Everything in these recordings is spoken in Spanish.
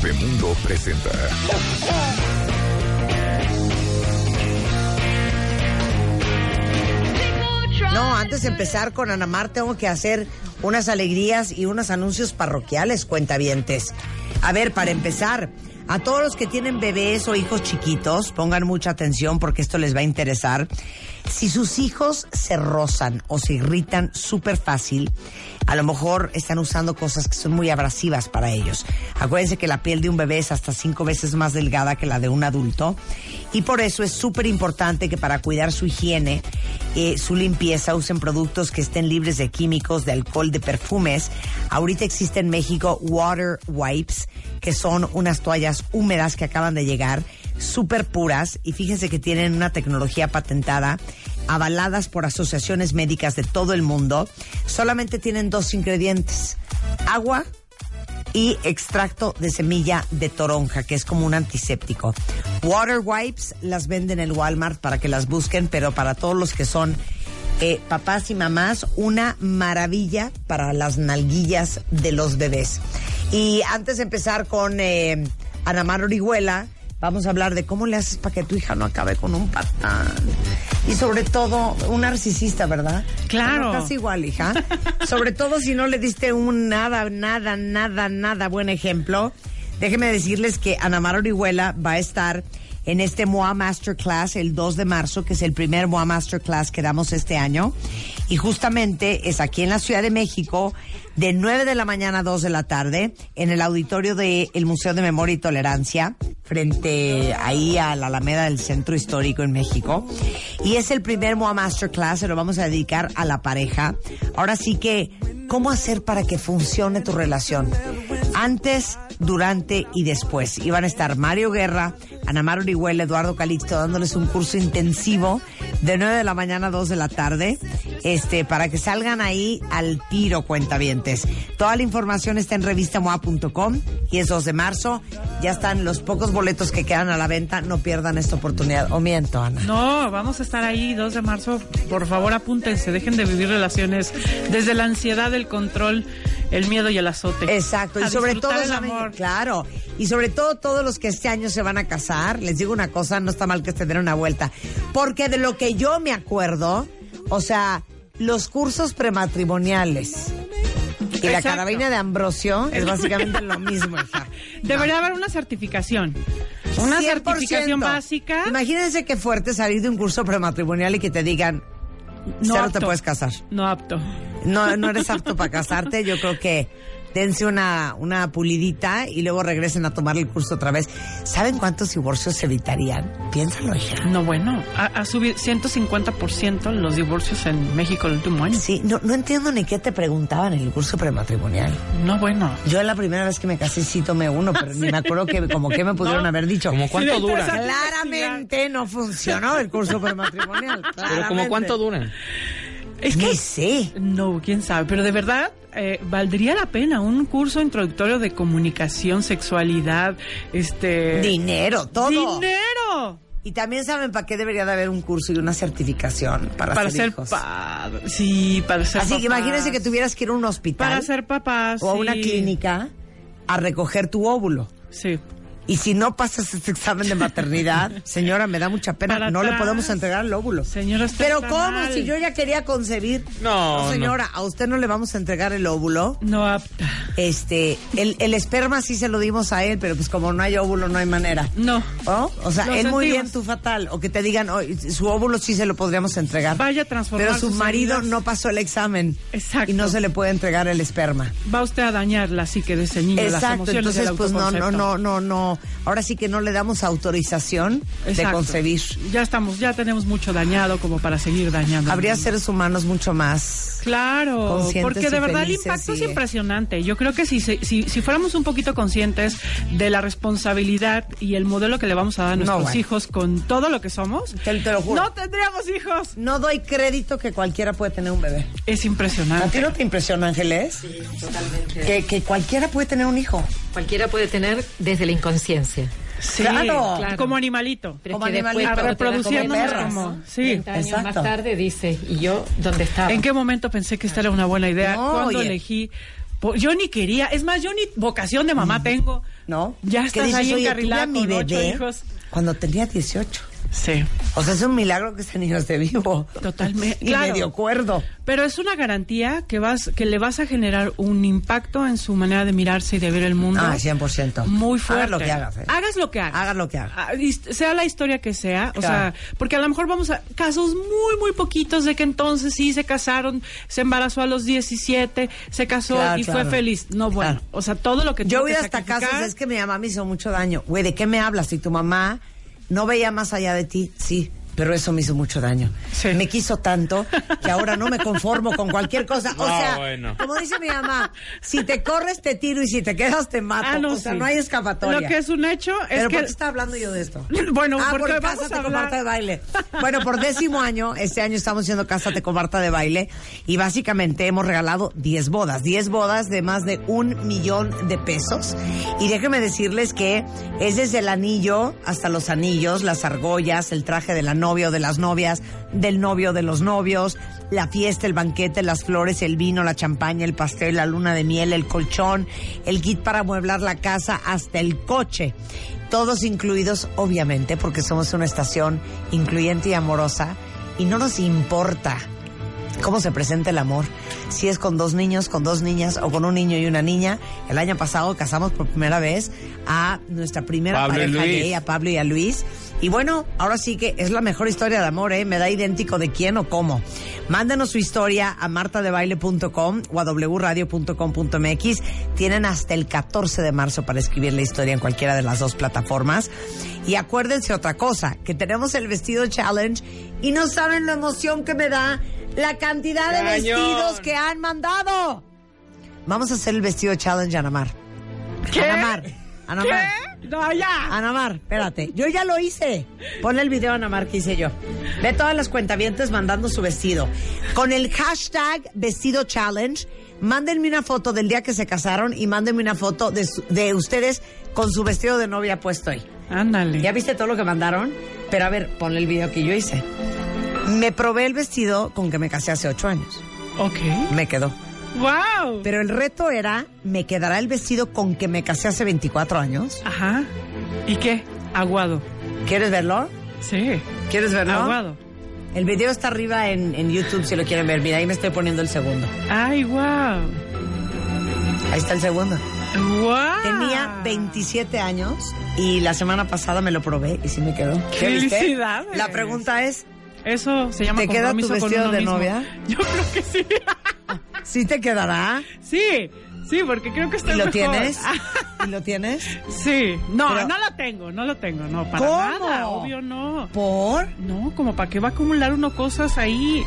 Bebemundo presenta. No, antes de empezar con Anamar tengo que hacer unas alegrías y unos anuncios parroquiales, cuentavientes. A ver, para empezar, a todos los que tienen bebés o hijos chiquitos, pongan mucha atención porque esto les va a interesar. Si sus hijos se rozan o se irritan súper fácil, a lo mejor están usando cosas que son muy abrasivas para ellos. Acuérdense que la piel de un bebé es hasta cinco veces más delgada que la de un adulto y por eso es súper importante que para cuidar su higiene, eh, su limpieza, usen productos que estén libres de químicos, de alcohol, de perfumes. Ahorita existe en México Water Wipes, que son unas toallas húmedas que acaban de llegar súper puras y fíjense que tienen una tecnología patentada avaladas por asociaciones médicas de todo el mundo. Solamente tienen dos ingredientes, agua y extracto de semilla de toronja, que es como un antiséptico. Water Wipes las venden en Walmart para que las busquen, pero para todos los que son eh, papás y mamás, una maravilla para las nalguillas de los bebés. Y antes de empezar con eh, Ana Mar Orihuela, Vamos a hablar de cómo le haces para que tu hija no acabe con un patán. Y sobre todo, un narcisista, ¿verdad? Claro. Estás igual, hija. sobre todo si no le diste un nada, nada, nada, nada buen ejemplo. Déjenme decirles que Ana Mar Orihuela va a estar en este MOA Masterclass el 2 de marzo, que es el primer MOA Masterclass que damos este año. Y justamente es aquí en la Ciudad de México, de 9 de la mañana a 2 de la tarde, en el auditorio del Museo de Memoria y Tolerancia, frente ahí a la Alameda del Centro Histórico en México. Y es el primer MOA Masterclass, se lo vamos a dedicar a la pareja. Ahora sí que, ¿cómo hacer para que funcione tu relación? Antes, durante y después. Iban a estar Mario Guerra, Ana Mar Orihuela, Eduardo Calixto dándoles un curso intensivo de 9 de la mañana a 2 de la tarde, este, para que salgan ahí al tiro, cuentavientes. Toda la información está en revistamoa.com y es 2 de marzo. Ya están los pocos boletos que quedan a la venta. No pierdan esta oportunidad. O miento, Ana. No, vamos a estar ahí 2 de marzo. Por favor, apúntense. Dejen de vivir relaciones desde la ansiedad, el control, el miedo y el azote. Exacto. Y sobre todo, amor. claro. Y sobre todo, todos los que este año se van a casar, les digo una cosa, no está mal que estén den una vuelta. Porque de lo que yo me acuerdo, o sea, los cursos prematrimoniales y la carabina de Ambrosio es básicamente lo mismo, hija. Debería haber una certificación. Una certificación básica. Imagínense qué fuerte salir de un curso prematrimonial y que te digan, no te puedes casar. No apto. No, no eres apto para casarte. Yo creo que dense una, una pulidita y luego regresen a tomar el curso otra vez. ¿Saben cuántos divorcios se evitarían? Piénsalo, hija. No, bueno, ha, subido 150% los divorcios en México el último año. Sí, no, no entiendo ni qué te preguntaban en el curso prematrimonial. No, bueno. Yo la primera vez que me casé sí tomé uno, pero ni me acuerdo que como que me pudieron haber dicho. ¿Como cuánto dura? Claramente no funcionó el curso prematrimonial. Pero como cuánto dura. Es que sí. No, quién sabe, pero de verdad eh, valdría la pena un curso introductorio de comunicación, sexualidad, este dinero, todo. Dinero. Y también saben para qué debería de haber un curso y una certificación para, para ser, Sí, para ser Así que imagínense que tuvieras que ir a un hospital. Para ser papás. O a una clínica a recoger tu óvulo. Sí. Y si no pasas este examen de maternidad, señora, me da mucha pena, no le podemos entregar el óvulo. Señora, Pero ¿cómo? Si yo ya quería concebir. No, señora, a usted no le vamos a entregar el óvulo. No apta. Este, el, el esperma sí se lo dimos a él, pero pues como no hay óvulo, no hay manera. No. O sea, él muy bien, tú fatal. O que te digan, oh, su óvulo sí se lo podríamos entregar. Vaya transformar Pero su marido no pasó el examen. Exacto. Y no se le puede entregar el esperma. Va usted a dañar la psique de ese niño, Exacto, entonces pues no, no, no, no, no ahora sí que no le damos autorización de concebir. Ya estamos, ya tenemos mucho dañado como para seguir dañando. Habría seres humanos mucho más. Claro, porque de verdad el impacto es impresionante. Yo creo que si, si, si, fuéramos un poquito conscientes de la responsabilidad y el modelo que le vamos a dar a nuestros hijos con todo lo que somos, no tendríamos hijos. No doy crédito que cualquiera puede tener un bebé. Es impresionante. ¿A ti no te impresiona, Ángeles? Sí, totalmente. Que, que cualquiera puede tener un hijo. Cualquiera puede tener desde la inconsciencia. Sí, claro. como animalito. como animalito. reproduciendo como, sí, años más tarde dice, ¿y yo dónde estaba? ¿En qué momento pensé que esta era una buena idea? ¿Cuándo elegí Yo ni quería, es más, yo ni vocación de mamá tengo. ¿No? Ya estás ahí encarrilada mi bebé hijos. Cuando tenía 18. Sí. O sea, es un milagro que ese niño esté vivo. Totalmente. y medio cuerdo. Pero es una garantía que vas, que le vas a generar un impacto en su manera de mirarse y de ver el mundo. Ah, 100%. Muy fuerte. Hagas lo que hagas. ¿eh? Hagas lo que hagas. Hagas lo que hagas. Ah, sea la historia que sea. O sea, porque a lo mejor vamos a casos muy, muy poquitos de que entonces sí se casaron, se embarazó a los 17, se casó y fue feliz. No, bueno. O sea, todo lo que Yo voy hasta casos, es que mi mamá me hizo mucho daño. Güey, ¿de qué me hablas? Si tu mamá no veía más allá de ti, sí pero eso me hizo mucho daño. Me quiso tanto que ahora no me conformo con cualquier cosa. O sea, como dice mi mamá, si te corres te tiro y si te quedas te mato. Ah, o sea, no hay escapatoria. Lo que es un hecho es ¿Pero que... ¿por qué está hablando yo de esto? bueno, ah, porque, Cásate con Marta de Baile. Bueno, por décimo año, este año estamos haciendo Cásate con Marta de Baile y básicamente hemos regalado 10 bodas. 10 bodas de más de un millón de pesos. Y déjenme decirles que es desde el anillo hasta los anillos, las argollas, el traje de la novia novio, de las novias, del novio, de los novios, la fiesta, el banquete, las flores, el vino, la champaña, el pastel, la luna de miel, el colchón, el kit para amueblar la casa, hasta el coche. Todos incluidos, obviamente, porque somos una estación incluyente y amorosa y no nos importa cómo se presenta el amor. Si es con dos niños, con dos niñas o con un niño y una niña. El año pasado casamos por primera vez a nuestra primera pareja gay, a Pablo y a Luis. Y bueno, ahora sí que es la mejor historia de amor, ¿eh? Me da idéntico de quién o cómo. Mándenos su historia a martadebaile.com o a wradio.com.mx. Tienen hasta el 14 de marzo para escribir la historia en cualquiera de las dos plataformas. Y acuérdense otra cosa, que tenemos el vestido challenge y no saben la emoción que me da la cantidad de vestidos que han mandado. Vamos a hacer el vestido challenge, Anamar. ¿Qué? Anamar. Anamar. ¿Qué? No, ya. Anamar, espérate. Yo ya lo hice. Ponle el video, Anamar, que hice yo. Ve todas las cuentavientes mandando su vestido. Con el hashtag vestido challenge, mándenme una foto del día que se casaron y mándenme una foto de, de ustedes con su vestido de novia puesto ahí. Ándale. ¿Ya viste todo lo que mandaron? Pero a ver, ponle el video que yo hice. Me probé el vestido con que me casé hace ocho años. Ok. Me quedó. ¡Wow! Pero el reto era, ¿me quedará el vestido con que me casé hace 24 años? Ajá. ¿Y qué? Aguado. ¿Quieres verlo? Sí. ¿Quieres verlo? Aguado. El video está arriba en, en YouTube si lo quieren ver. Mira, ahí me estoy poniendo el segundo. ¡Ay, wow! Ahí está el segundo. ¡Wow! Tenía 27 años y la semana pasada me lo probé y sí me quedó. ¡Felicidades! La pregunta es, eso se llama ¿Te queda tu vestido de novia? Yo creo que sí. ¿Sí te quedará? Sí, sí, porque creo que está ¿Y lo tienes? ¿Y lo tienes? Sí. No, no lo tengo, no lo tengo, no, para nada, obvio no. ¿Por? No, como para qué va a acumular uno cosas ahí.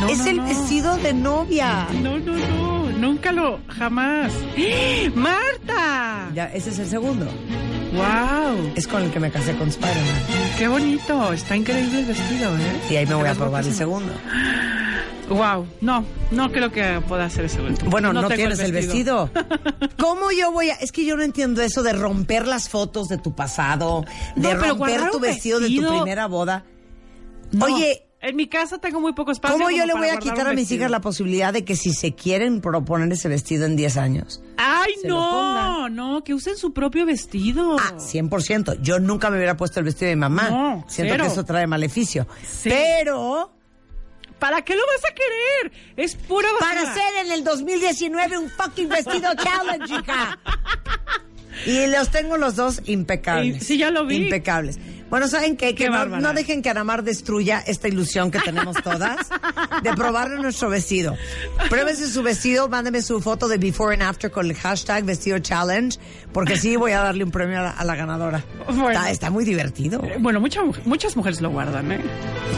No, es el vestido de novia. No, no, no, nunca lo, jamás. ¡Marta! Ya, ese es el segundo. ¡Wow! Es con el que me casé con Spider-Man. ¡Qué bonito! Está increíble el vestido, ¿eh? Y ahí me voy a probar el segundo. Wow, no, no creo que pueda hacer ese último. Bueno, no, tienes el vestido. ¿Cómo yo voy a.? Es que yo no entiendo eso de romper las fotos de tu pasado, de romper tu vestido, de tu primera boda. Oye, en mi casa tengo muy poco espacio. ¿Cómo yo le voy a quitar a mis hijas la posibilidad de que si se quieren proponer ese vestido en 10 años? ¡Ay, no! No, que usen su propio vestido. Ah, 100%. Yo nunca me hubiera puesto el vestido de mi mamá. No, Siento que eso trae maleficio. Pero... ¿Para qué lo vas a querer? Es pura basura. Para hacer en el 2019 un fucking vestido challenge, hija. Y los tengo los dos impecables. Sí, ya lo vi. Impecables. Bueno, ¿saben qué? Que no, dejen que Anamar destruya esta ilusión que tenemos todas de probarle nuestro vestido. Pruébense su vestido, mándeme su foto de before and after con el hashtag vestido challenge, porque sí voy a darle un premio a la, ganadora. está, muy divertido. Eh, bueno, muchas mujeres lo guardan, ¿eh?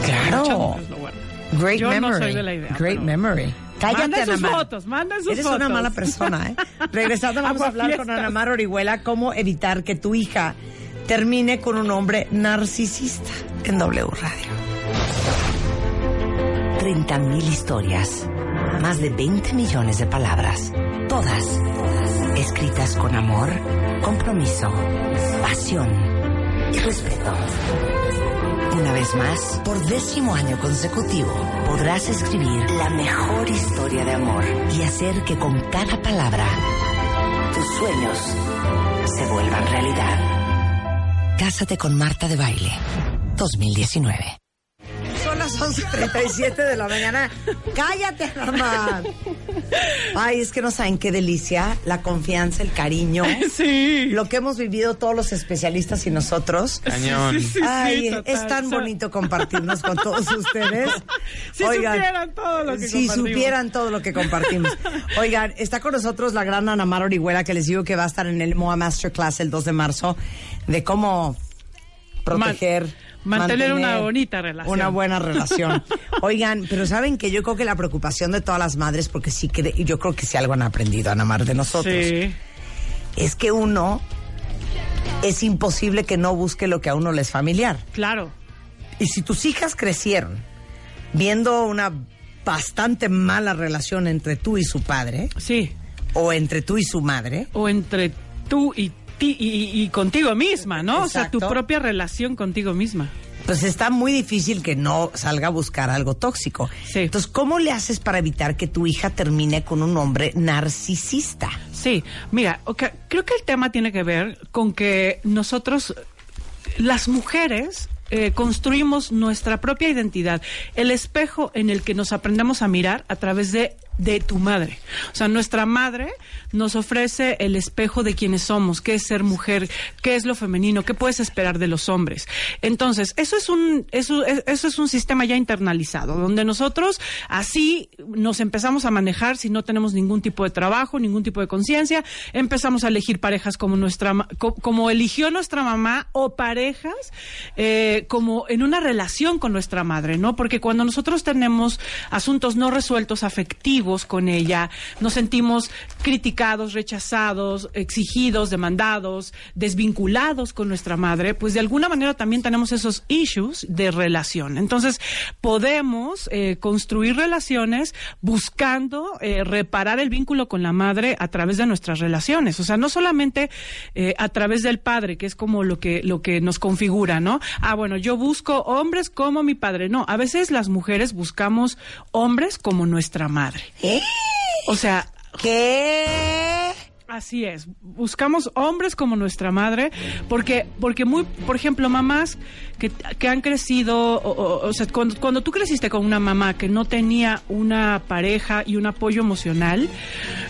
Claro. Muchas mujeres lo guardan. Great Yo memory. no soy de la idea. Great memory. Cállate, manden sus fotos, manden sus Eres fotos. una mala persona, ¿eh? Regresando vamos a hablar con Ana Mar Orihuela cómo evitar que tu hija termine con un hombre narcisista en W Radio. 30 mil historias, más de 20 millones de palabras, todas escritas con amor, compromiso, pasión y respeto. Una vez más, por décimo año consecutivo, podrás escribir la mejor historia de amor y hacer que con cada palabra tus sueños se vuelvan realidad. Cásate con Marta de Baile 2019 las 11.37 de la mañana. Cállate, mamá. Ay, es que no saben qué delicia la confianza, el cariño. Sí. Lo que hemos vivido todos los especialistas y nosotros. Cañón. Ay, es tan bonito compartirnos con todos ustedes. Si supieran todo lo que Si supieran todo lo que compartimos. Oigan, está con nosotros la gran Ana Mar Orihuela, que les digo que va a estar en el MOA Masterclass el 2 de marzo, de cómo proteger... Mantener, una bonita relación. Una buena relación. Oigan, pero saben que yo creo que la preocupación de todas las madres, porque sí que yo creo que si algo han aprendido a amar de nosotros, es que uno es imposible que no busque lo que a uno le es familiar. Claro. Y si tus hijas crecieron viendo una bastante mala relación entre tú y su padre, sí, o entre tú y su madre, o entre tú y y, contigo misma, ¿no? O sea, tu propia relación contigo misma. Pues está muy difícil que no salga a buscar algo tóxico. Sí. Entonces, ¿cómo le haces para evitar que tu hija termine con un hombre narcisista? Sí, mira, creo que el tema tiene que ver con que nosotros, las mujeres, eh, construimos nuestra propia identidad, el espejo en el que nos aprendemos a mirar a través de de tu madre. O sea, nuestra madre nos ofrece el espejo de quienes somos, qué es ser mujer, qué es lo femenino, qué puedes esperar de los hombres. Entonces, eso es un eso, eso es un sistema ya internalizado, donde nosotros así nos empezamos a manejar si no tenemos ningún tipo de trabajo, ningún tipo de conciencia, empezamos a elegir parejas como nuestra como eligió nuestra mamá o parejas eh, como en una relación con nuestra madre, ¿no? Porque cuando nosotros tenemos asuntos no resueltos afectivos con ella, nos sentimos criticados, rechazados, exigidos, demandados, desvinculados con nuestra madre, pues de alguna manera también tenemos esos issues de relación. Entonces, podemos eh, construir relaciones buscando eh, reparar el vínculo con la madre a través de nuestras relaciones. O sea, no solamente eh, a través del padre, que es como lo que, lo que nos configura, ¿no? Ah, bueno, yo busco hombres como mi padre. No, a veces las mujeres buscamos hombres como nuestra madre. ¿Eh? O sea, ¿qué? Así es. Buscamos hombres como nuestra madre, porque, porque muy, por ejemplo, mamás que, que han crecido, o, sea, cuando, cuando, tú creciste con una mamá que no tenía una pareja y un apoyo emocional,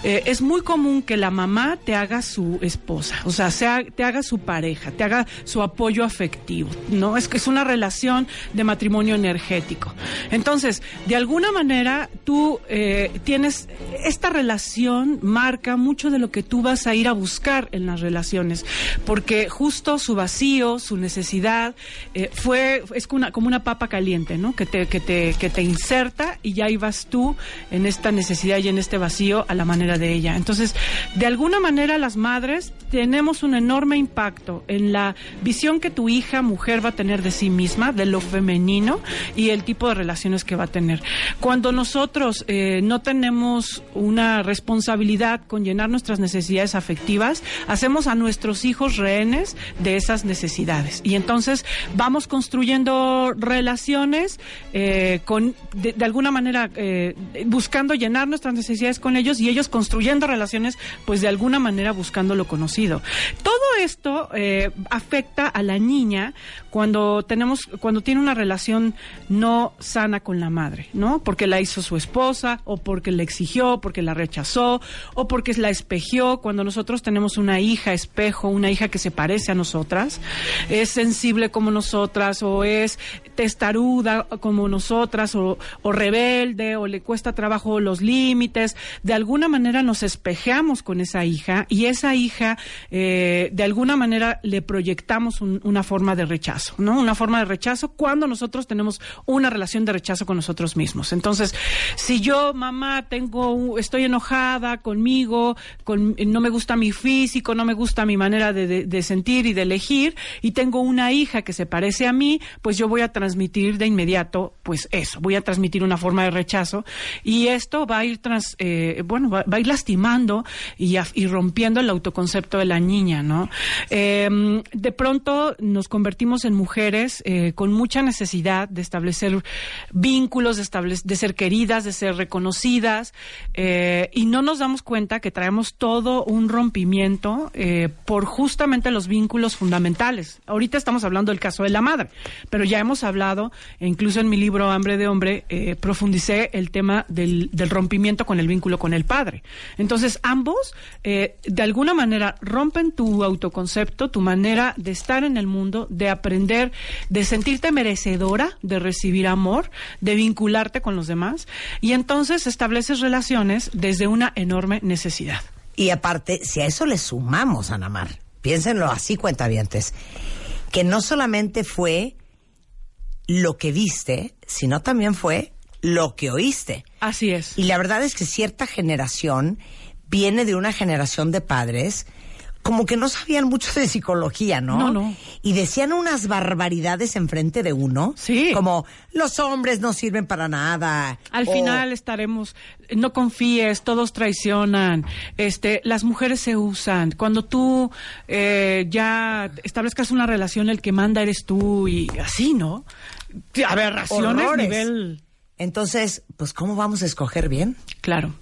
eh, es muy común que la mamá te haga su esposa, o sea, sea, te haga su pareja, te haga su apoyo afectivo, ¿no? Es que es una relación de matrimonio energético. Entonces, de alguna manera, tú eh, tienes, esta relación marca mucho de lo que tú vas a ir a buscar en las relaciones, porque justo su vacío, su necesidad, eh, fue, es como una, como una papa caliente, ¿no? Que te, que, te, que te inserta y ya ibas tú en esta necesidad y en este vacío a la manera de ella. Entonces, de alguna manera las madres tenemos un enorme impacto en la visión que tu hija mujer va a tener de sí misma, de lo femenino y el tipo de relaciones que va a tener. Cuando nosotros eh, no tenemos una responsabilidad con llenar nuestras necesidades, necesidades afectivas, hacemos a nuestros hijos rehenes de esas necesidades. Y entonces vamos construyendo relaciones eh, con, de, alguna manera, eh, buscando llenar nuestras necesidades con ellos y ellos construyendo relaciones, pues de alguna manera buscando lo conocido. Todo esto eh, afecta a la niña cuando tenemos, cuando tiene una relación no sana con la madre, ¿no? Porque la hizo su esposa, o porque le exigió, porque la rechazó, o porque la espejió. Cuando nosotros tenemos una hija espejo, una hija que se parece a nosotras, es sensible como nosotras, o es testaruda como nosotras, o, rebelde, o le cuesta trabajo los límites, de alguna manera nos espejeamos con esa hija, y esa hija, eh, de alguna manera le proyectamos una forma de rechazo. ¿No? Una forma de rechazo cuando nosotros tenemos una relación de rechazo con nosotros mismos. Entonces, si yo, mamá, tengo, estoy enojada conmigo, con, no me gusta mi físico, no me gusta mi manera de, sentir y de elegir, y tengo una hija que se parece a mí, pues yo voy a transmitir de inmediato, pues eso, voy a transmitir una forma de rechazo, y esto va a ir trans, eh, bueno, va, a ir lastimando y, rompiendo el autoconcepto de la niña, ¿no? Em, de pronto nos convertimos en mujeres eh, con mucha necesidad de establecer vínculos, de, de ser queridas, de ser reconocidas, eh, y no nos damos cuenta que traemos todo un rompimiento eh, por justamente los vínculos fundamentales. Ahorita estamos hablando del caso de la madre, pero ya hemos hablado, e incluso en mi libro Hambre de Hombre, profundicé el tema del, del rompimiento con el vínculo con el padre. Entonces, ambos, de alguna manera, rompen tu autoconcepto, tu manera de estar en el mundo, de aprender, de sentirte merecedora de recibir amor, de vincularte con los demás, y entonces estableces relaciones desde una enorme necesidad. Y aparte, si a eso le sumamos, Anamar, piénsenlo así, cuentavientes, que no solamente fue lo que viste, sino también fue lo que oíste. Así es. Y la verdad es que cierta generación viene de una generación de padres como que no sabían mucho de psicología, ¿no? No, no. Y decían unas barbaridades enfrente de uno. Sí. Como, los hombres no sirven para nada. Al final estaremos, no confíes, todos traicionan, este, las mujeres se usan. Cuando tú eh, ya establezcas una relación, el que manda eres tú y así, ¿no? Aberraciones Horrores. nivel... Entonces, pues, ¿cómo vamos a escoger bien? Claro.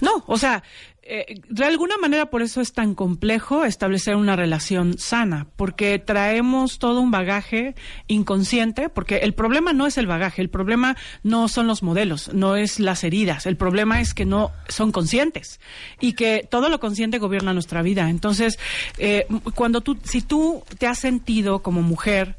No, o sea, eh, de alguna manera por eso es tan complejo establecer una relación sana, porque traemos todo un bagaje inconsciente, porque el problema no es el bagaje, el problema no son los modelos, no es las heridas, el problema es que no son conscientes y que todo lo consciente gobierna nuestra vida. Entonces, eh, cuando tú, si tú te has sentido como mujer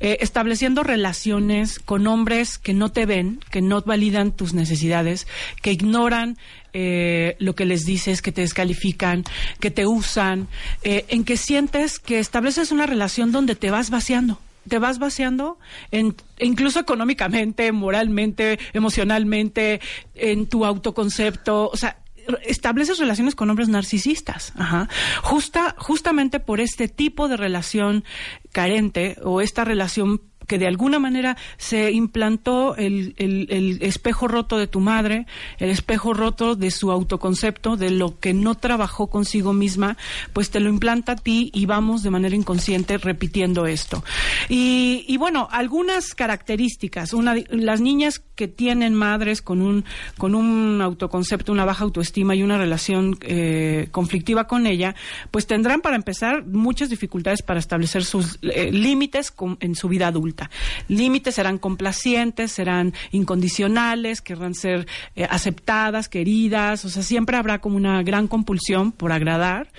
eh, estableciendo relaciones con hombres que no te ven, que no validan tus necesidades, que ignoran eh, lo que les dices, que te descalifican, que te usan, eh, en que sientes que estableces una relación donde te vas vaciando te vas vaciando, en, incluso económicamente, moralmente, emocionalmente, en tu autoconcepto, o sea, estableces relaciones con hombres narcisistas. Justa, justamente por este tipo de relación carente o esta relación que de alguna manera se implantó el, el, espejo roto de tu madre, el espejo roto de su autoconcepto, de lo que no trabajó consigo misma, pues te lo implanta a ti y vamos de manera inconsciente repitiendo esto. Y, y bueno, algunas características. Una, las niñas que tienen madres con un, con un autoconcepto, una baja autoestima y una relación eh, conflictiva con ella, pues tendrán para empezar muchas dificultades para establecer sus eh, límites en su vida adulta. Límites serán complacientes, serán incondicionales, querrán ser eh, aceptadas, queridas, o sea, siempre habrá como una gran compulsión por agradar,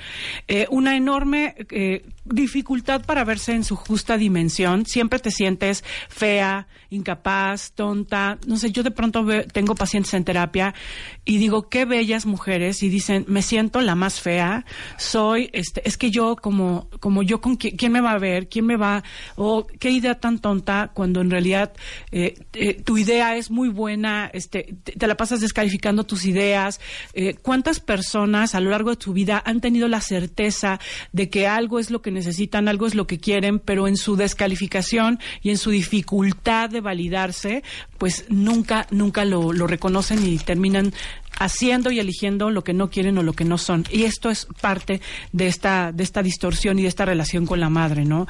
eh, una enorme eh, dificultad para verse en su justa dimensión, siempre te sientes fea, incapaz, tonta, no sé, yo de pronto tengo pacientes en terapia y digo, qué bellas mujeres, y dicen, me siento la más fea, soy, este, es que yo como, como yo con quién, quién me va a ver, quién me va, o qué idea tan tonta, cuando en realidad eh, tu idea es muy buena, este, te, la pasas descalificando tus ideas, eh, cuántas personas a lo largo de tu vida han tenido la certeza de que algo es lo que necesitan, algo es lo que quieren, pero en su descalificación y en su dificultad de validarse, pues nunca, nunca lo, lo reconocen y terminan haciendo y eligiendo lo que no quieren o lo que no son. Y esto es parte de esta, de esta distorsión y de esta relación con la madre, ¿no?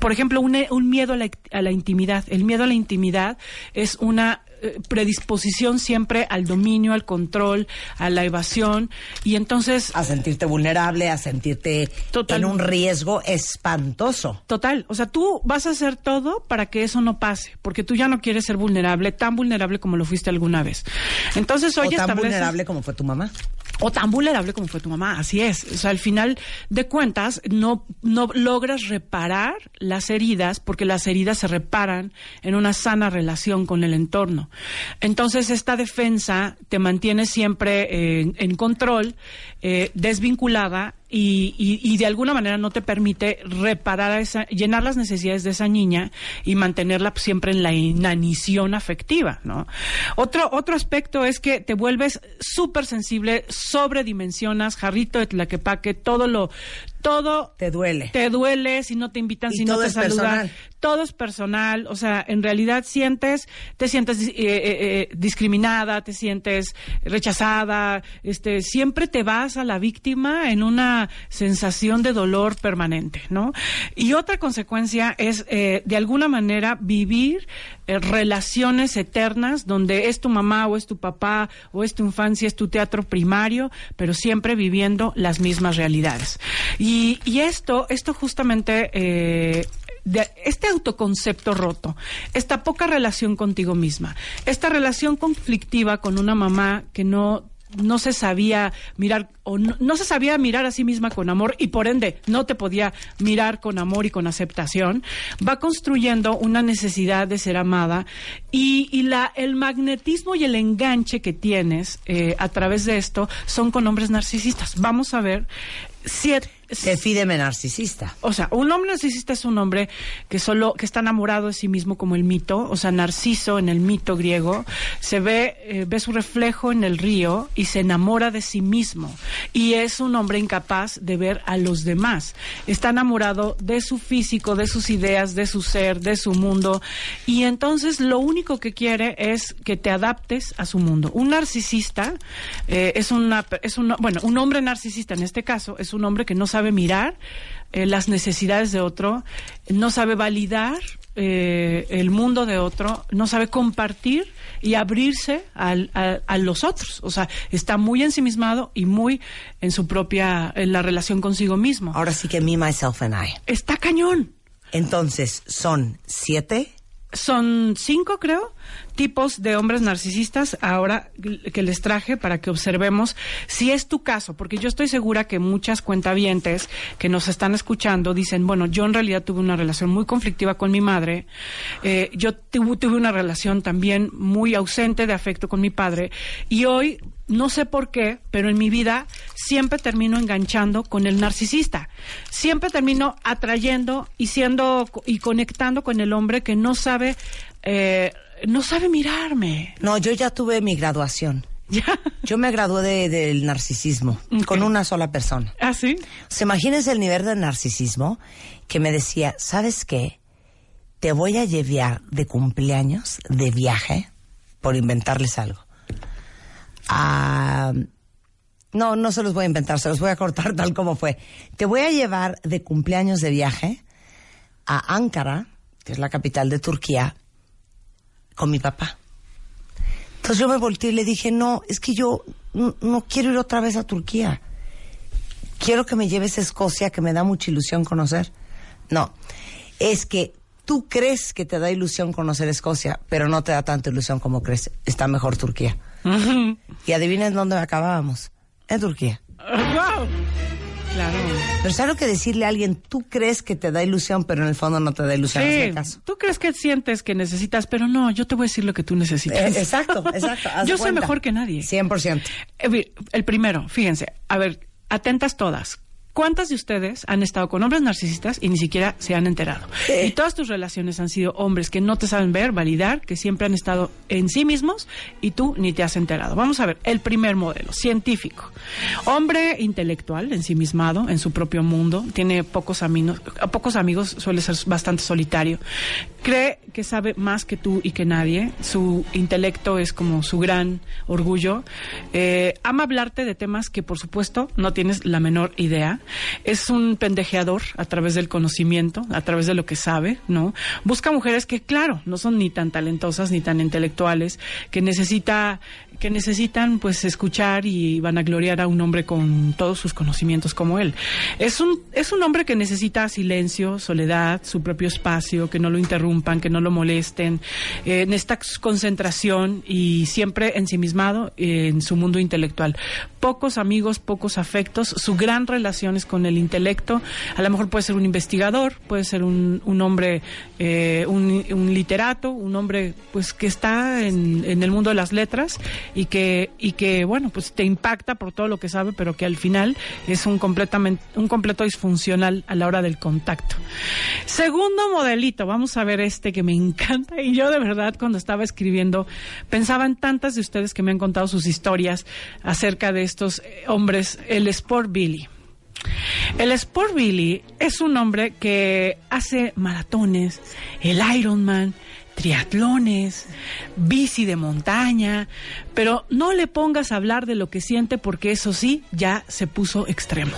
Por, ejemplo, un, un miedo a la, a la intimidad. El miedo a la intimidad es una predisposición siempre al dominio, al control, a la evasión y entonces a sentirte vulnerable, a sentirte en un riesgo espantoso. Total, o sea, tú vas a hacer todo para que eso no pase, porque tú ya no quieres ser vulnerable, tan vulnerable como lo fuiste alguna vez. Entonces, hoy o tan vulnerable como fue tu mamá o tan vulnerable como fue tu mamá, así es. O sea, al final de cuentas, no, no logras reparar las heridas porque las heridas se reparan en una sana relación con el entorno. Entonces, esta defensa te mantiene siempre eh, en control, eh, desvinculada y, y, de alguna manera no te permite reparar esa, llenar las necesidades de esa niña y mantenerla siempre en la inanición afectiva, ¿no? Otro, otro aspecto es que te vuelves súper sensible, sobredimensionas, jarrito de tlaquepaque, todo lo, todo te duele. Te duele si no te invitan, si no te saludan. todo es personal, o sea, en realidad sientes, te sientes eh, eh, eh, discriminada, te sientes rechazada, este, siempre te vas a la víctima en una sensación de dolor permanente, ¿no? Y otra consecuencia es, de alguna manera, vivir relaciones eternas donde es tu mamá o es tu papá o es tu infancia, es tu teatro primario, pero siempre viviendo las mismas realidades. Y, y esto, esto justamente eh, este autoconcepto roto, esta poca relación contigo misma, esta relación conflictiva con una mamá que no no se sabía mirar o no, se sabía mirar a sí misma con amor y por ende no te podía mirar con amor y con aceptación, va construyendo una necesidad de ser amada y, y la, el magnetismo y el enganche que tienes eh, a través de esto son con hombres narcisistas. Vamos a ver siete Defídeme narcisista. O sea, un hombre narcisista es un hombre que solo, que está enamorado de sí mismo como el mito, o sea, Narciso en el mito griego, se ve, eh, ve su reflejo en el río y se enamora de sí mismo. Y es un hombre incapaz de ver a los demás. Está enamorado de su físico, de sus ideas, de su ser, de su mundo. Y entonces lo único que quiere es que te adaptes a su mundo. Un narcisista eh, es una, es un, bueno, un hombre narcisista en este caso es un hombre que no sabe mirar eh, las necesidades de otro, no sabe validar eh, el mundo de otro, no sabe compartir y abrirse a, los otros. O sea, está muy ensimismado y muy en su propia, en la relación consigo mismo. Ahora sí que me, myself and I. Está cañón. Entonces, son siete. Son cinco, creo tipos de hombres narcisistas ahora que les traje para que observemos si es tu caso, porque yo estoy segura que muchas cuentavientes que nos están escuchando dicen, bueno, yo en realidad tuve una relación muy conflictiva con mi madre, eh, yo tuve, tuve una relación también muy ausente de afecto con mi padre y hoy no sé por qué, pero en mi vida siempre termino enganchando con el narcisista. Siempre termino atrayendo y siendo y conectando con el hombre que no sabe eh, no sabe mirarme. No, yo ya tuve mi graduación. ¿Ya? Yo me gradué del narcisismo con una sola persona. ¿Ah, sí? ¿Se imagínense el nivel de narcisismo que me decía, ¿sabes qué? Te voy a llevar de cumpleaños, de viaje, por inventarles algo. No, no se los voy a inventar, se los voy a cortar tal como fue. Te voy a llevar de cumpleaños de viaje a Ankara, que es la capital de Turquía, con mi papá. Entonces yo me volteé y le dije, no, es que yo no, quiero ir otra vez a Turquía. Quiero que me lleves a Escocia, que me da mucha ilusión conocer. No, es que tú crees que te da ilusión conocer Escocia, pero no te da tanta ilusión como crees. Está mejor Turquía. y adivinen dónde acabábamos. En Turquía. ¡Wow! Claro. Pero es algo que decirle a alguien, tú crees que te da ilusión, pero en el fondo no te da ilusión. Sí, caso. tú crees que sientes que necesitas, pero no, yo te voy a decir lo que tú necesitas. Eh, exacto, exacto. yo soy mejor que nadie. 100%. Eh, el primero, fíjense, a ver, atentas todas. ¿Cuántas de ustedes han estado con hombres narcisistas y ni siquiera se han enterado? Y todas tus relaciones han sido hombres que no te saben ver, validar, que siempre han estado en sí mismos y tú ni te has enterado. Vamos a ver, el primer modelo, científico. Hombre intelectual, ensimismado, en su propio mundo, tiene pocos amigos, pocos amigos, suele ser bastante solitario. Cree que sabe más que tú y que nadie. Su intelecto es como su gran orgullo. Eh, ama hablarte de temas que, por supuesto, no tienes la menor idea es un pendejeador a través del conocimiento, a través de lo que sabe, ¿no? Busca mujeres que, claro, no son ni tan talentosas ni tan intelectuales, que necesita que necesitan pues escuchar y van a gloriar a un hombre con todos sus conocimientos como él. Es un, es un hombre que necesita silencio, soledad, su propio espacio, que no lo interrumpan, que no lo molesten, eh, necesita concentración y siempre ensimismado en su mundo intelectual. Pocos amigos, pocos afectos, su gran relación es con el intelecto. A lo mejor puede ser un investigador, puede ser un, hombre, eh, un, un, literato, un hombre pues que está en, en el mundo de las letras y que, y que, bueno, pues te impacta por todo lo que sabe, pero que al final es un, completamente, un completo disfuncional a la hora del contacto. Segundo modelito, vamos a ver este que me encanta y yo de verdad cuando estaba escribiendo pensaba en tantas de ustedes que me han contado sus historias acerca de estos eh, hombres, el Sport Billy. El Sport Billy es un hombre que hace maratones, el Ironman, triatlones, bici de montaña, pero no le pongas a hablar de lo que siente porque eso sí ya se puso extremo.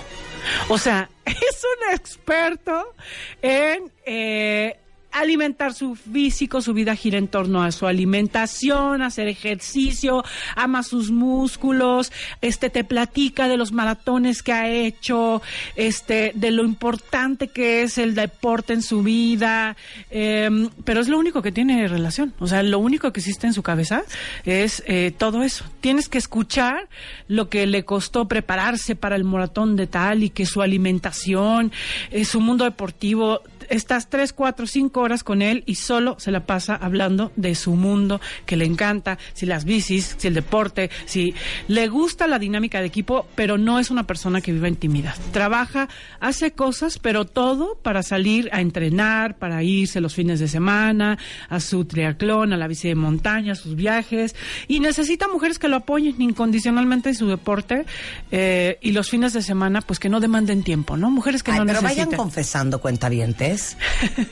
O sea, es un experto en eh, alimentar su físico, su vida gira en torno a su alimentación, hacer ejercicio, ama sus músculos, este te platica de los maratones que ha hecho, este de lo importante que es el deporte en su vida, em, pero es lo único que tiene relación, o sea, lo único que existe en su cabeza es eh, todo eso. Tienes que escuchar lo que le costó prepararse para el maratón de tal y que su alimentación, eh, su mundo deportivo estás tres, cuatro, cinco horas con él y solo se la pasa hablando de su mundo que le encanta, si las bicis, si el deporte, si le gusta la dinámica de equipo, pero no es una persona que viva intimidad. Trabaja, hace cosas, pero todo para salir a entrenar, para irse los fines de semana, a su triatlón, a la bici de montaña, a sus viajes, y necesita mujeres que lo apoyen incondicionalmente en su deporte eh, y los fines de semana, pues que no demanden tiempo, ¿no? Mujeres que no pero vayan confesando cuentavientes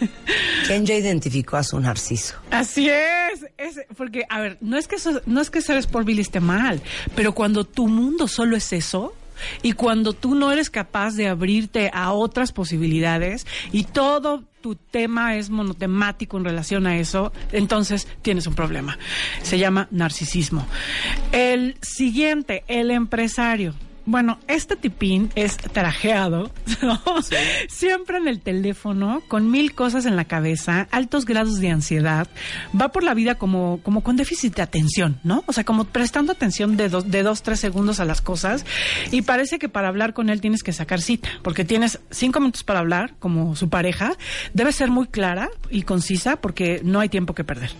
¿Quién ya identificó a su narciso? Así es, es, porque, a ver, no es que no es que ser Sportville esté mal, pero cuando tu mundo solo es eso, y cuando tú no eres capaz de abrirte a otras posibilidades y todo tu tema es monotemático en relación a eso, entonces tienes un problema. Se llama narcisismo. El siguiente, el empresario. Bueno, este tipín es trajeado, siempre en el teléfono, con mil cosas en la cabeza, altos grados de ansiedad, va por la vida como, como con déficit de atención, ¿no? O sea, como prestando atención de dos, de dos, tres segundos a las cosas, y parece que para hablar con él tienes que sacar cita, porque tienes cinco minutos para hablar, como su pareja, debe ser muy clara y concisa, porque no hay tiempo que perder.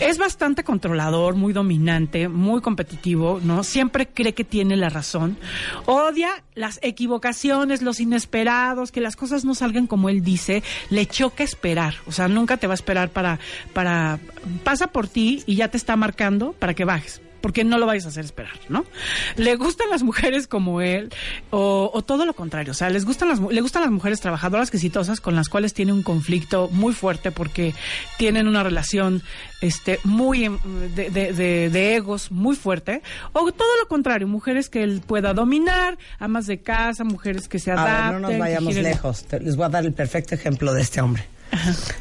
Es bastante controlador, muy dominante, muy competitivo, ¿no? Siempre cree que tiene la razón Odia las equivocaciones, los inesperados, que las cosas no salgan como él dice. Le choca esperar. O sea, nunca te va a esperar para, para, pasa por ti y ya te está marcando para que bajes porque no lo vayas a hacer esperar, ¿no? Le gustan las mujeres como él o, todo lo contrario, o sea, les gustan las le gustan las mujeres trabajadoras exitosas con las cuales tiene un conflicto muy fuerte porque tienen una relación este muy em, de, de, egos muy fuerte o todo lo contrario, mujeres que él pueda dominar, amas de casa, mujeres que se adapten. no nos vayamos lejos. Les voy a dar el perfecto ejemplo de este hombre.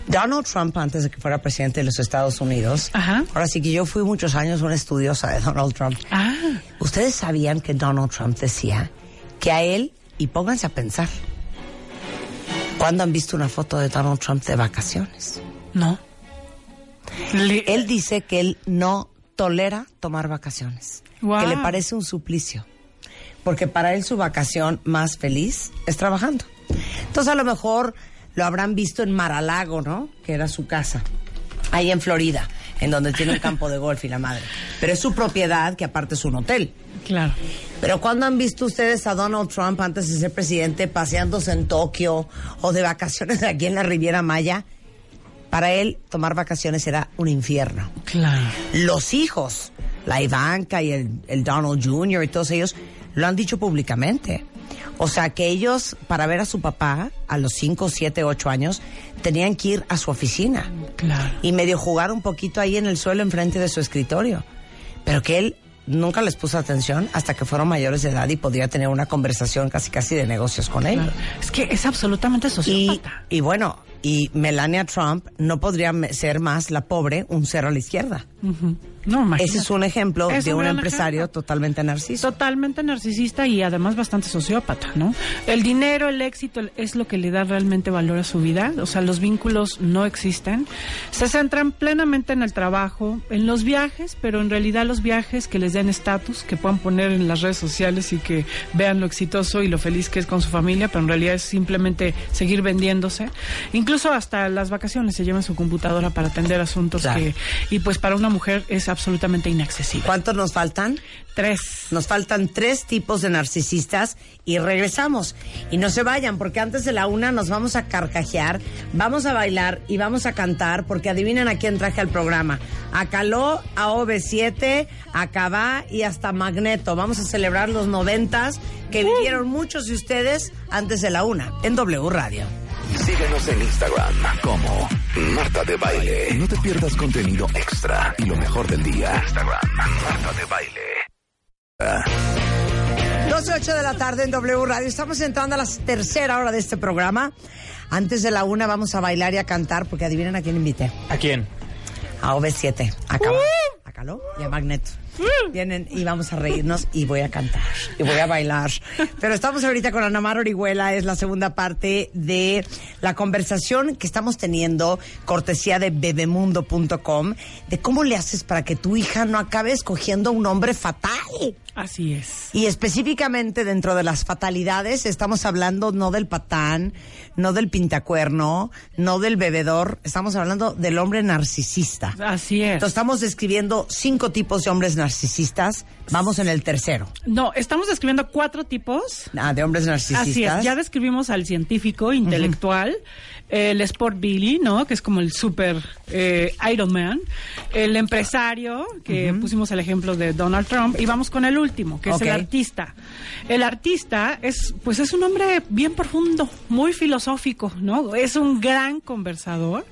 Donald Trump, antes de que fuera presidente de los Estados Unidos, ahora sí que yo fui muchos años una estudiosa de Donald Trump. Ah. Ustedes sabían que Donald Trump decía que a él, y pónganse a pensar, ¿cuándo han visto una foto de Donald Trump de vacaciones? No. Él dice que él no tolera tomar vacaciones, que le parece un suplicio, porque para él su vacación más feliz es trabajando. Entonces a lo mejor lo habrán visto en Maralago, ¿no? Que era su casa, ahí en Florida, en donde tiene un campo de golf y la madre. Pero es su propiedad, que aparte es un hotel. Claro. Pero ¿cuándo han visto ustedes a Donald Trump antes de ser presidente paseándose en Tokio o de vacaciones aquí en la Riviera Maya? Para él, tomar vacaciones era un infierno. Claro. Los hijos, la Ivanka y el, el Donald Jr. y todos ellos, lo han dicho públicamente. O sea, que ellos, para ver a su papá, a los 5, 7, 8 años, tenían que ir a su oficina. Claro. Y medio jugar un poquito ahí en el suelo enfrente de su escritorio. Pero que él nunca les puso atención hasta que fueron mayores de edad y podía tener una conversación casi casi de negocios con ellos. Es que es absolutamente sociópata. Y, y bueno, y Melania Trump no podría ser más la pobre un cero a la izquierda. Ese es un ejemplo de un, empresario totalmente narcisista. Totalmente narcisista y además bastante sociópata, ¿no? El dinero, el éxito es lo que le da realmente valor a su vida. O sea, los vínculos no existen. Se centran plenamente en el trabajo, en los viajes, pero en realidad los viajes que les den estatus, que puedan poner en las redes sociales y que vean lo exitoso y lo feliz que es con su familia, pero en realidad es simplemente seguir vendiéndose incluso hasta las vacaciones se llevan su computadora para atender asuntos que y pues para una mujer es absolutamente inaccesible. ¿Cuántos nos faltan? Tres. Nos faltan tres tipos de narcisistas y regresamos. Y no se vayan porque antes de la una nos vamos a carcajear, vamos a bailar y vamos a cantar porque adivinen a quién traje al programa. A Caló, a OV7, a Cabá y hasta Magneto. Vamos a celebrar los noventas que vivieron muchos de ustedes antes de la una en W Radio. Síguenos en Instagram como Marta de Baile. No te pierdas contenido extra y lo mejor del día. Instagram, Marta de Baile. 12, 8 de la tarde en W Radio. Estamos entrando a la tercera hora de este programa. Antes de la una vamos a bailar y a cantar porque adivinen a quién invité. ¿A quién? A OV7. A Caló. A Caló y a Magneto. Vienen y vamos a reírnos y voy a cantar y voy a bailar. Pero estamos ahorita con Ana Mar Orihuela, es la segunda parte de la conversación que estamos teniendo, cortesía de bebemundo.com, de cómo le haces para que tu hija no acabe escogiendo un hombre fatal. Así es. Y específicamente dentro de las fatalidades estamos hablando no del patán, no del pintacuerno, no del bebedor, estamos hablando del hombre narcisista. Así es. Entonces estamos describiendo cinco tipos de hombres narcisistas. Vamos en el tercero. No, estamos describiendo cuatro tipos. Ah, de hombres narcisistas. Así es. Ya describimos al científico, intelectual el Sport Billy, ¿no? Que es como el super eh, Iron Man, el empresario, que pusimos el ejemplo de Donald Trump, y vamos con el último, que es el artista. El artista es, pues es un hombre bien profundo, muy filosófico, ¿no? Es un gran conversador,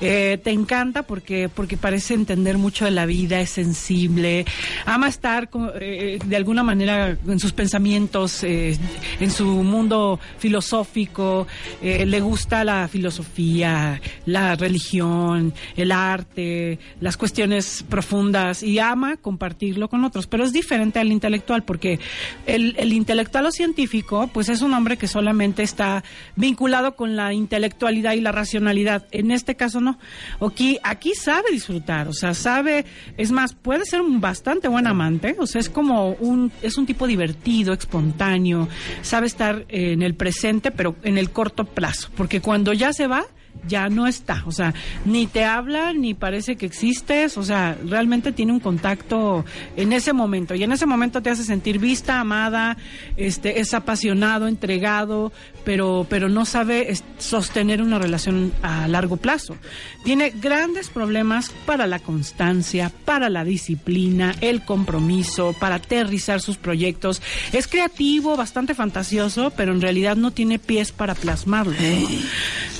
eh, te encanta porque, porque parece entender mucho de la vida, es sensible, ama estar eh, de alguna manera en sus pensamientos, en su mundo filosófico, le gusta la filosofía, la religión, el arte, las cuestiones profundas y ama compartirlo con otros. Pero es diferente al intelectual porque el, el intelectual o científico pues es un hombre que solamente está vinculado con la intelectualidad y la racionalidad. En este caso no. Aquí, aquí sabe disfrutar, o sea, sabe, es más, puede ser un bastante buen amante, o sea, es como un, es un tipo divertido, espontáneo, sabe estar en el presente, pero en el corto plazo, porque cuando ya se va, ya no está. O sea, ni te habla, ni parece que existes. O sea, realmente tiene un contacto en ese momento. Y en ese momento te hace sentir vista, amada, este, es apasionado, entregado, pero, pero no sabe sostener una relación a largo plazo. Tiene grandes problemas para la constancia, para la disciplina, el compromiso, para aterrizar sus proyectos. Es creativo, bastante fantasioso, pero en realidad no tiene pies para plasmarlo.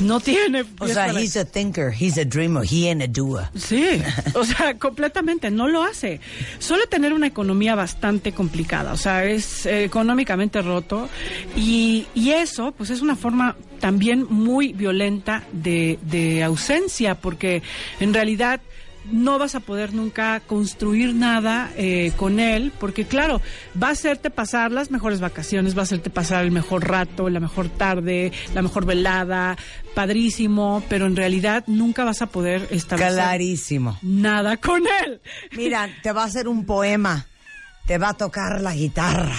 No tiene o sea, he's a thinker, he's a dreamer, he ain't a doer. Sí, o sea, completamente, no lo hace. Suele tener una economía bastante complicada, o sea, es eh, económicamente roto y, y eso, pues es una forma también muy violenta de, de ausencia, porque en realidad no vas a poder nunca construir nada eh, con él, porque claro, va a hacerte pasar las mejores vacaciones, va a hacerte pasar el mejor rato, la mejor tarde, la mejor velada, padrísimo, pero en realidad nunca vas a poder establecer Clarísimo. nada con él. Mira, te va a hacer un poema, te va a tocar la guitarra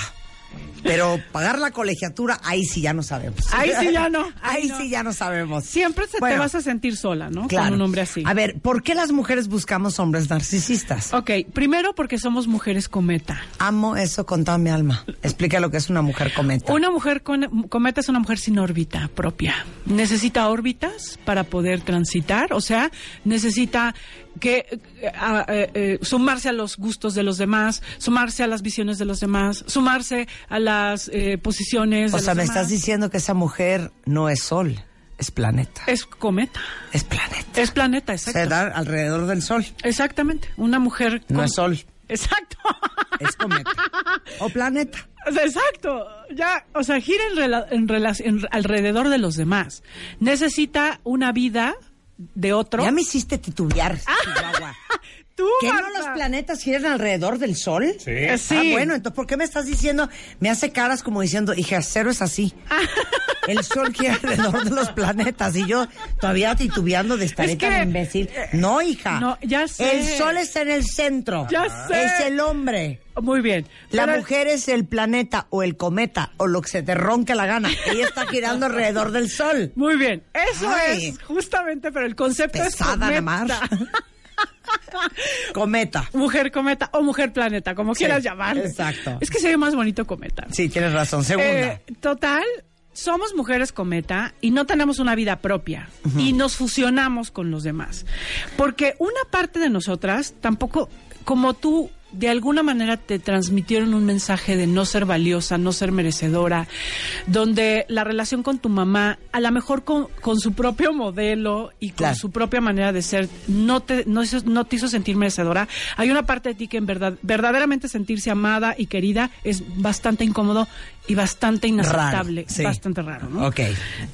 pero pagar la colegiatura, ahí sí ya no sabemos. Ahí sí ya no. Ahí, sí ya no sabemos. Siempre se te vas a sentir sola, ¿no? Claro. Con un hombre así. A ver, ¿por qué las mujeres buscamos hombres narcisistas? Ok, primero porque somos mujeres cometa. Amo eso con toda mi alma. Explica lo que es una mujer cometa. Una mujer cometa es una mujer sin órbita propia. Necesita órbitas para poder transitar, o sea, necesita que eh, eh, eh, sumarse a los gustos de los demás, sumarse a las visiones de los demás, sumarse a las posiciones. O sea, me estás diciendo que esa mujer no es sol, es planeta. Es cometa. Es planeta. Es planeta, exacto. Se da alrededor del sol. Exactamente. Una mujer. No es sol. Exacto. Es cometa. o planeta. Exacto. Ya, o sea, gira en, en alrededor de los demás. Necesita una vida de otro. Ya me hiciste titubear, Chihuahua. Tú, ¿Que no los planetas giran alrededor del Sol? Sí. Sí. Ah, bueno, entonces, ¿por qué me estás diciendo? Me hace caras como diciendo, hija, cero es así. El Sol gira alrededor de los planetas y yo todavía titubeando de estar Es que- tan imbécil. No, hija. No, ya sé. El Sol está en el centro. Ya sé. Es el hombre. Muy bien. La Pero- mujer es el planeta o el cometa o lo que se te ronque la gana. Ella está girando alrededor del Sol. Muy bien. Eso Ay. es justamente, pero el concepto Pesada, es cometa. Cometa. mujer cometa o mujer planeta, como quieras llamarle. exacto. Es que se ve más bonito cometa. Sí, tienes razón. Segunda. Eh, total, somos mujeres cometa y no tenemos una vida propia y nos fusionamos con los demás. Porque una parte de nosotras tampoco, como tú de alguna manera te transmitieron un mensaje de no ser valiosa, no ser merecedora, donde la relación con tu mamá, a lo mejor con, con su propio modelo y con Claro. su propia manera de ser, no te, no, hizo- no te hizo sentir merecedora. Hay una parte de ti que en verdad, verdaderamente sentirse amada y querida es bastante incómodo y bastante inaceptable, Raro, sí. bastante raro, ¿no? Ok.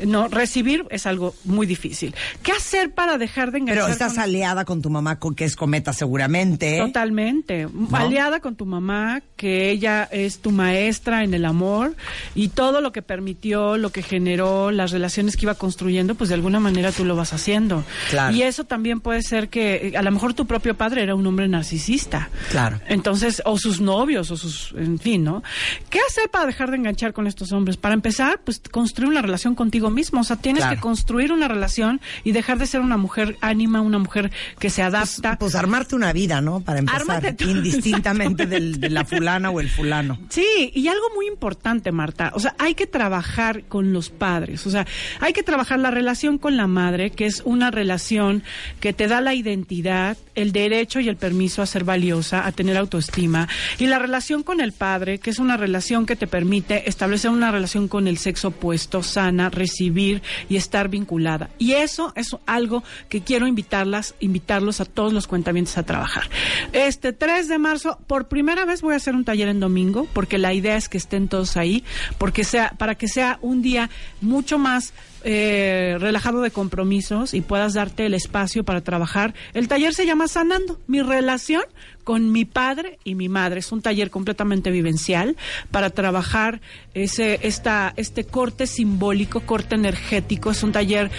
No, recibir es algo muy difícil. ¿Qué hacer para dejar de enganchar Pero estás con- aliada con tu mamá, con que es cometa seguramente. Totalmente. Aliada con tu mamá, que ella es tu maestra en el amor y todo lo que permitió, lo que generó, las relaciones que iba construyendo, pues de alguna manera tú lo vas haciendo. Claro. Y eso también puede ser que eh, a lo mejor tu propio padre era un hombre narcisista. Claro. Entonces, o sus novios, o sus, en fin, ¿no? ¿Qué hacer para dejar de enganchar con estos hombres? Para empezar, pues construir una relación contigo mismo. O sea, tienes Claro. que construir una relación y dejar de ser una mujer ánima, una mujer que se adapta. Pues armarte una vida, ¿no? Para empezar, tú. indistintamente del- de la fulana o el fulano. Sí, y algo muy importante, Marta, o sea, hay que trabajar con los padres, o sea, hay que trabajar la relación con la madre, que es una relación que te da la identidad, el derecho y el permiso a ser valiosa, a tener autoestima, y la relación con el padre, que es una relación que te permite establecer una relación con el sexo opuesto, sana, recibir y estar vinculada. Y eso es algo que quiero invitarlas, invitarlos a todos los cuentamientos a trabajar. Este 3 de marzo, por primera vez voy a hacer un taller en domingo, porque la idea es que estén todos ahí, porque sea, para que sea un día mucho más eh, relajado de compromisos y puedas darte el espacio para trabajar. El taller se llama Sanando, mi relación con mi padre y mi madre. Es un taller completamente vivencial para trabajar ese, esta, este corte simbólico, corte energético. Es un taller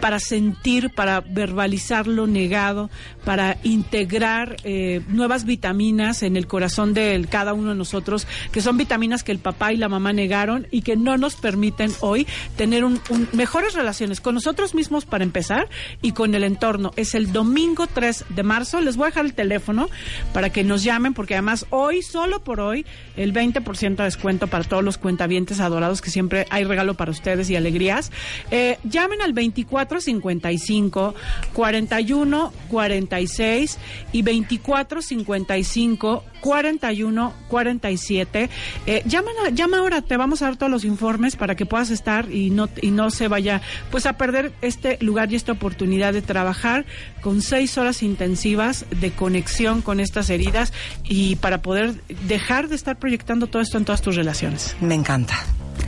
para sentir, para verbalizar lo negado, para integrar eh, nuevas vitaminas en el corazón de cada uno de nosotros, que son vitaminas que el papá y la mamá negaron y que no nos permiten hoy tener un, mejores relaciones con nosotros mismos para empezar y con el entorno. Es el domingo 3 de marzo. Les voy a dejar el teléfono para que nos llamen, porque además hoy, solo por hoy, el 20% de descuento para todos los cuentavientes adorados, que siempre hay regalo para ustedes y alegrías. Eh, llamen al 2455 41 46 y 2455 41 47. Eh, llaman a- llama ahora, te vamos a dar todos los informes para que puedas estar y no, y no se vaya pues a perder este lugar y esta oportunidad de trabajar con seis horas intensivas de conexión con estas heridas y para poder dejar de estar proyectando todo esto en todas tus relaciones. Me encanta.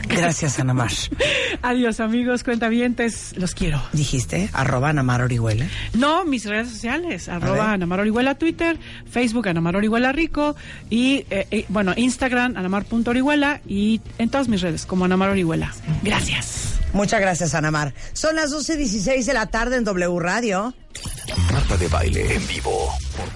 Gracias, Ana Mar. Adiós amigos, cuentavientes, los quiero. Dijiste, arroba Ana Mar Orihuela. No, mis redes sociales, arroba Anamar Orihuela Twitter, Facebook Anamar Orihuela Rico y, eh, eh, bueno, Instagram anamar.orihuela y en todas mis redes como Anamar Orihuela. Gracias. Muchas gracias, Ana Mar. Son las 12.16 de la tarde en W Radio. Marta de baile en vivo. por